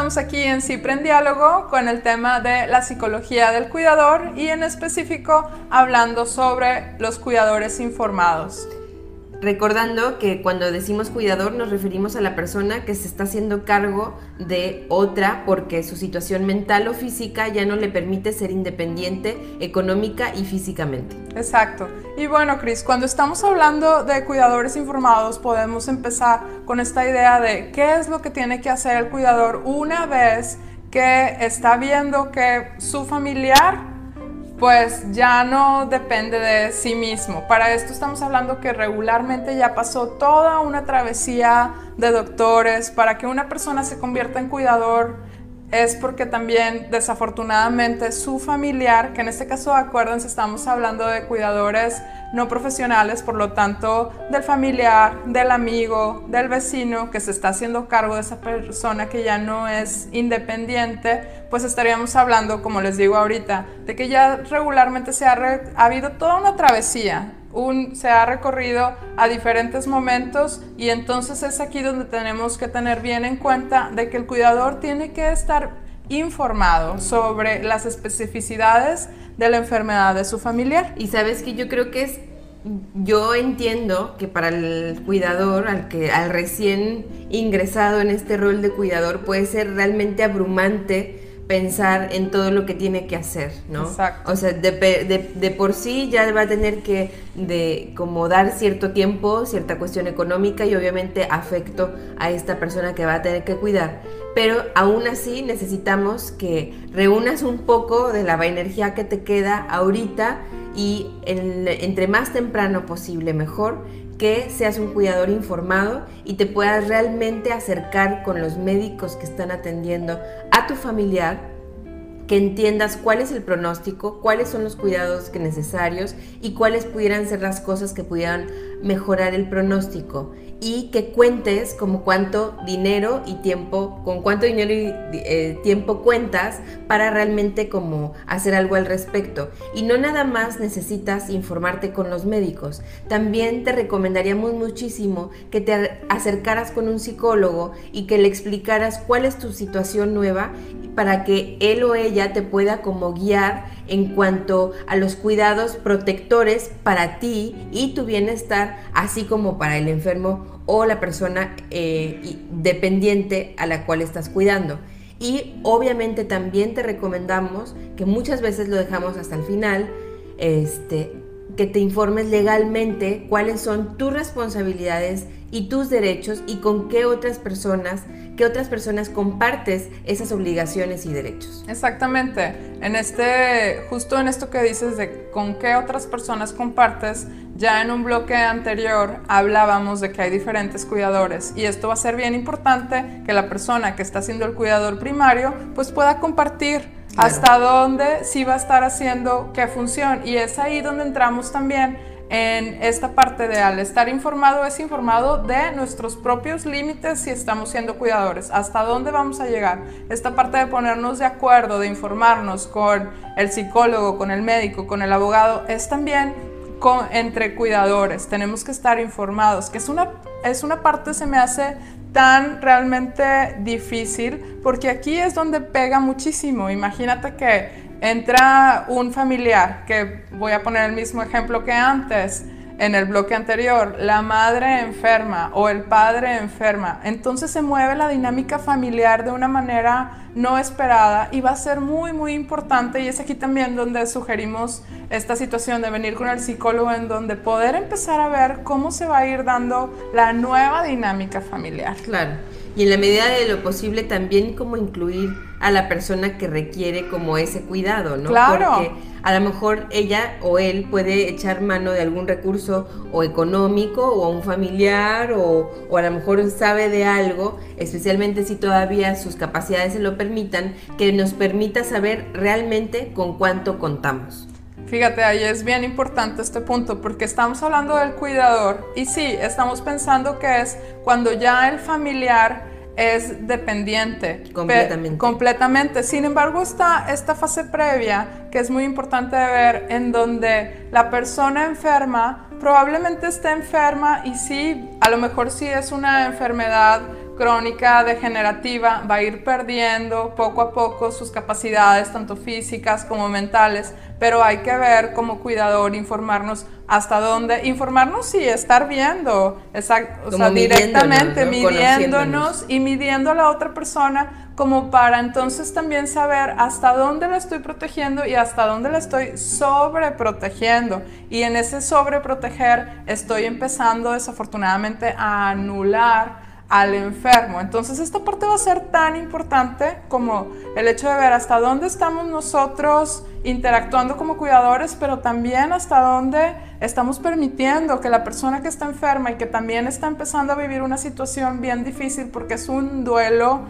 Estamos aquí en Cipre en Diálogo con el tema de la psicología del cuidador y en específico hablando sobre los cuidadores informados. Recordando que cuando decimos cuidador nos referimos a la persona que se está haciendo cargo de otra porque su situación mental o física ya no le permite ser independiente económica y físicamente. Exacto. Y bueno, Cris, cuando estamos hablando de cuidadores informados podemos empezar con esta idea de qué es lo que tiene que hacer el cuidador una vez que está viendo que su familiar pues ya no depende de sí mismo. Para esto estamos hablando que regularmente ya pasó toda una travesía de doctores para que una persona se convierta en cuidador es porque también desafortunadamente su familiar, que en este caso acuérdense estamos hablando de cuidadores no profesionales, por lo tanto del familiar, del amigo, del vecino que se está haciendo cargo de esa persona que ya no es independiente, pues estaríamos hablando, como les digo ahorita, de que ya regularmente se ha, ha habido toda una travesía se ha recorrido a diferentes momentos y entonces es aquí donde tenemos que tener bien en cuenta de que el cuidador tiene que estar informado sobre las especificidades de la enfermedad de su familiar. Y sabes que yo creo que es yo entiendo que para el cuidador, al que al recién ingresado en este rol de cuidador puede ser realmente abrumante pensar en todo lo que tiene que hacer, ¿no? Exacto. O sea, de, por sí ya va a tener que de, como dar cierto tiempo, cierta cuestión económica y obviamente afecto a esta persona que va a tener que cuidar. Pero aún así necesitamos que reúnas un poco de la energía que te queda ahorita y entre más temprano posible mejor que seas un cuidador informado y te puedas realmente acercar con los médicos que están atendiendo a tu familiar, que entiendas cuál es el pronóstico, cuáles son los cuidados necesarios y cuáles pudieran ser las cosas que pudieran mejorar el pronóstico y que cuentes como cuánto dinero y tiempo, con cuánto dinero y eh, tiempo cuentas para realmente como hacer algo al respecto. Y no nada más necesitas informarte con los médicos. También te recomendaríamos muchísimo que te acercaras con un psicólogo y que le explicaras cuál es tu situación nueva para que él o ella te pueda como guiar en cuanto a los cuidados protectores para ti y tu bienestar, así como para el enfermo o la persona eh, dependiente a la cual estás cuidando. Y obviamente también te recomendamos, que muchas veces lo dejamos hasta el final, este, que te informes legalmente cuáles son tus responsabilidades y tus derechos y con qué otras personas, qué otras personas compartes esas obligaciones y derechos. Exactamente. En este, justo en esto que dices de con qué otras personas compartes, ya en un bloque anterior hablábamos de que hay diferentes cuidadores y esto va a ser bien importante que la persona que está haciendo el cuidador primario pues pueda compartir hasta dónde sí va a estar haciendo qué función. Y es ahí donde entramos también en esta parte de al estar informado es informado de nuestros propios límites si estamos siendo cuidadores, hasta dónde vamos a llegar. Esta parte de ponernos de acuerdo, de informarnos con el psicólogo, con el médico, con el abogado, es también con, entre cuidadores. Tenemos que estar informados, que es una, es una parte, se me hace tan realmente difícil, porque aquí es donde pega muchísimo. Imagínate que entra un familiar, que voy a poner el mismo ejemplo que antes, en el bloque anterior, la madre enferma o el padre enferma, entonces se mueve la dinámica familiar de una manera no esperada y va a ser muy, muy importante y es aquí también donde sugerimos esta situación de venir con el psicólogo en donde poder empezar a ver cómo se va a ir dando la nueva dinámica familiar. Claro. Y en la medida de lo posible también como incluir a la persona que requiere como ese cuidado, ¿no? Claro. Porque a lo mejor ella o él puede echar mano de algún recurso o económico o a un familiar o, o a lo mejor sabe de algo, especialmente si todavía sus capacidades se lo permitan, que nos permita saber realmente con cuánto contamos. Fíjate, ahí es bien importante este punto porque estamos hablando del cuidador y sí, estamos pensando que es cuando ya el familiar es dependiente. Completamente. completamente. Sin embargo, está esta fase previa que es muy importante de ver en donde la persona enferma probablemente esté enferma y sí, a lo mejor sí es una enfermedad crónica degenerativa va a ir perdiendo poco a poco sus capacidades, tanto físicas como mentales, pero hay que ver como cuidador, informarnos hasta dónde, informarnos y estar viendo, exacto, o sea, directamente midiéndonos y midiendo a la otra persona como para entonces también saber hasta dónde la estoy protegiendo y hasta dónde la estoy sobreprotegiendo. Y en ese sobreproteger estoy empezando desafortunadamente a anular al enfermo. Entonces esta parte va a ser tan importante como el hecho de ver hasta dónde estamos nosotros interactuando como cuidadores, pero también hasta dónde estamos permitiendo que la persona que está enferma y que también está empezando a vivir una situación bien difícil porque es un duelo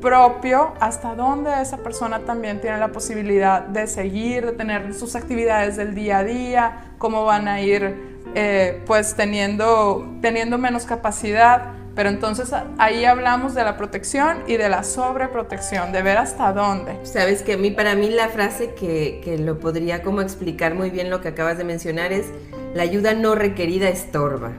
propio, hasta dónde esa persona también tiene la posibilidad de seguir, de tener sus actividades del día a día, cómo van a ir eh, pues teniendo, teniendo menos capacidad. Pero entonces ahí hablamos de la protección y de la sobreprotección, de ver hasta dónde. Sabes que a mí, para mí la frase que, que lo podría como explicar muy bien lo que acabas de mencionar es, la ayuda no requerida estorba.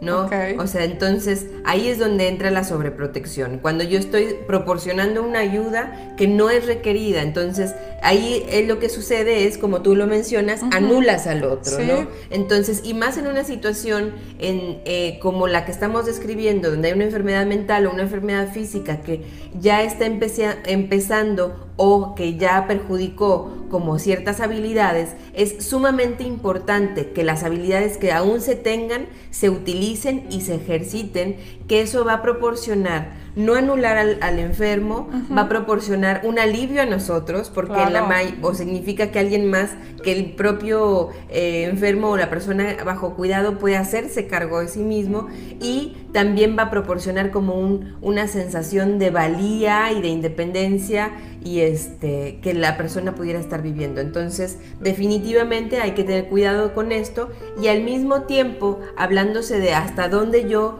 ¿No? O sea, entonces ahí es donde entra la sobreprotección. Cuando yo estoy proporcionando una ayuda que no es requerida, entonces ahí es lo que sucede es, como tú lo mencionas, anulas al otro, ¿no? Entonces, y más en una situación en, eh, como la que estamos describiendo, donde hay una enfermedad mental o una enfermedad física que ya está empezando o que ya perjudicó como ciertas habilidades, es sumamente importante que las habilidades que aún se tengan se utilicen y se ejerciten, que eso va a proporcionar no anular al, enfermo, va a proporcionar un alivio a nosotros, porque la o significa que alguien más que el propio eh, enfermo o la persona bajo cuidado puede hacerse cargo de sí mismo y también va a proporcionar como un, una sensación de valía y de independencia y este que la persona pudiera estar viviendo. Entonces, definitivamente hay que tener cuidado con esto y al mismo tiempo hablándose de hasta dónde yo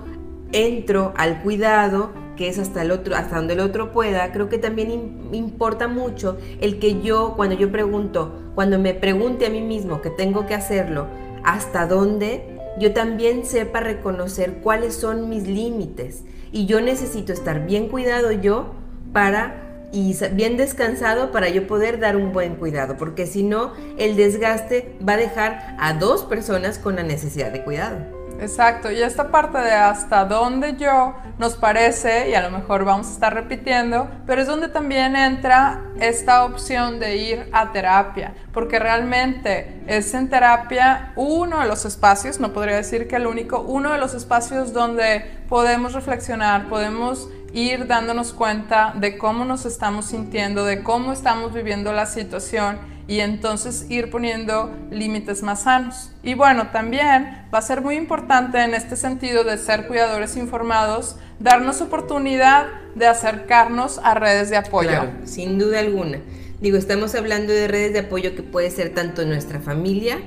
entro al cuidado, que es hasta el otro, hasta donde el otro pueda, creo que también importa mucho el que yo, cuando yo pregunto, cuando me pregunte a mí mismo que tengo que hacerlo, hasta dónde, yo también sepa reconocer cuáles son mis límites. Y yo necesito estar bien cuidado yo para y bien descansado para yo poder dar un buen cuidado, porque si no, el desgaste va a dejar a dos personas con la necesidad de cuidado. Exacto, y esta parte de hasta dónde yo nos parece, y a lo mejor vamos a estar repitiendo, pero es donde también entra esta opción de ir a terapia, porque realmente es en terapia uno de los espacios, no podría decir que el único, uno de los espacios donde podemos reflexionar, podemos ir dándonos cuenta de cómo nos estamos sintiendo, de cómo estamos viviendo la situación y entonces ir poniendo límites más sanos. Y bueno, también va a ser muy importante en este sentido de ser cuidadores informados, darnos oportunidad de acercarnos a redes de apoyo. Claro, sin duda alguna. Digo, estamos hablando de redes de apoyo que puede ser tanto nuestra familia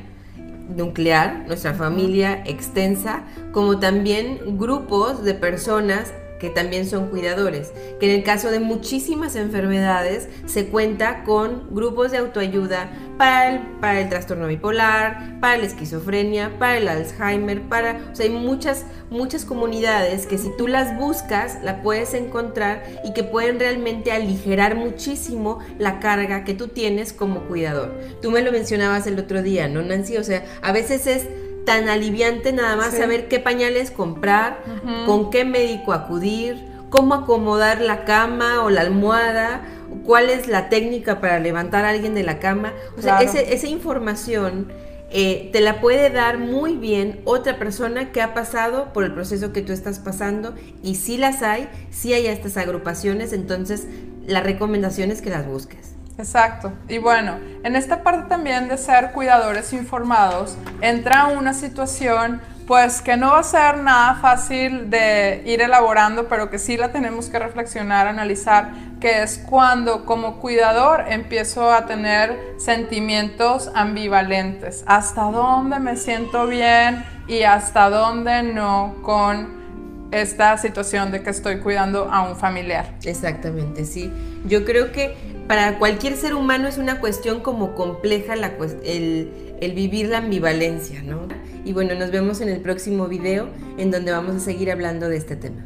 nuclear, nuestra familia extensa, como también grupos de personas que también son cuidadores, que en el caso de muchísimas enfermedades se cuenta con grupos de autoayuda para el, para el trastorno bipolar, para la esquizofrenia, para el Alzheimer, para, o sea, hay muchas, muchas comunidades que si tú las buscas, la puedes encontrar y que pueden realmente aligerar muchísimo la carga que tú tienes como cuidador. Tú me lo mencionabas el otro día, ¿no, Nancy? O sea, a veces es tan aliviante nada más saber qué pañales comprar, con qué médico acudir, cómo acomodar la cama o la almohada, cuál es la técnica para levantar a alguien de la cama. O sea, esa información eh, te la puede dar muy bien otra persona que ha pasado por el proceso que tú estás pasando y si las hay, si hay estas agrupaciones, entonces la recomendación es que las busques. Exacto. Y bueno, en esta parte también de ser cuidadores informados, entra una situación pues que no va a ser nada fácil de ir elaborando, pero que sí la tenemos que reflexionar, analizar, que es cuando como cuidador empiezo a tener sentimientos ambivalentes, hasta dónde me siento bien y hasta dónde no con esta situación de que estoy cuidando a un familiar. Exactamente, sí. Yo creo que para cualquier ser humano es una cuestión como compleja la, el, el vivir la ambivalencia, ¿no? Y bueno, nos vemos en el próximo video en donde vamos a seguir hablando de este tema.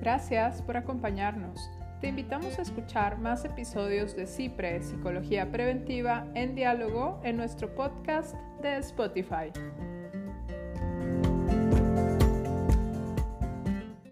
Gracias por acompañarnos. Te invitamos a escuchar más episodios de CIPRE, Psicología Preventiva, en diálogo en nuestro podcast de Spotify.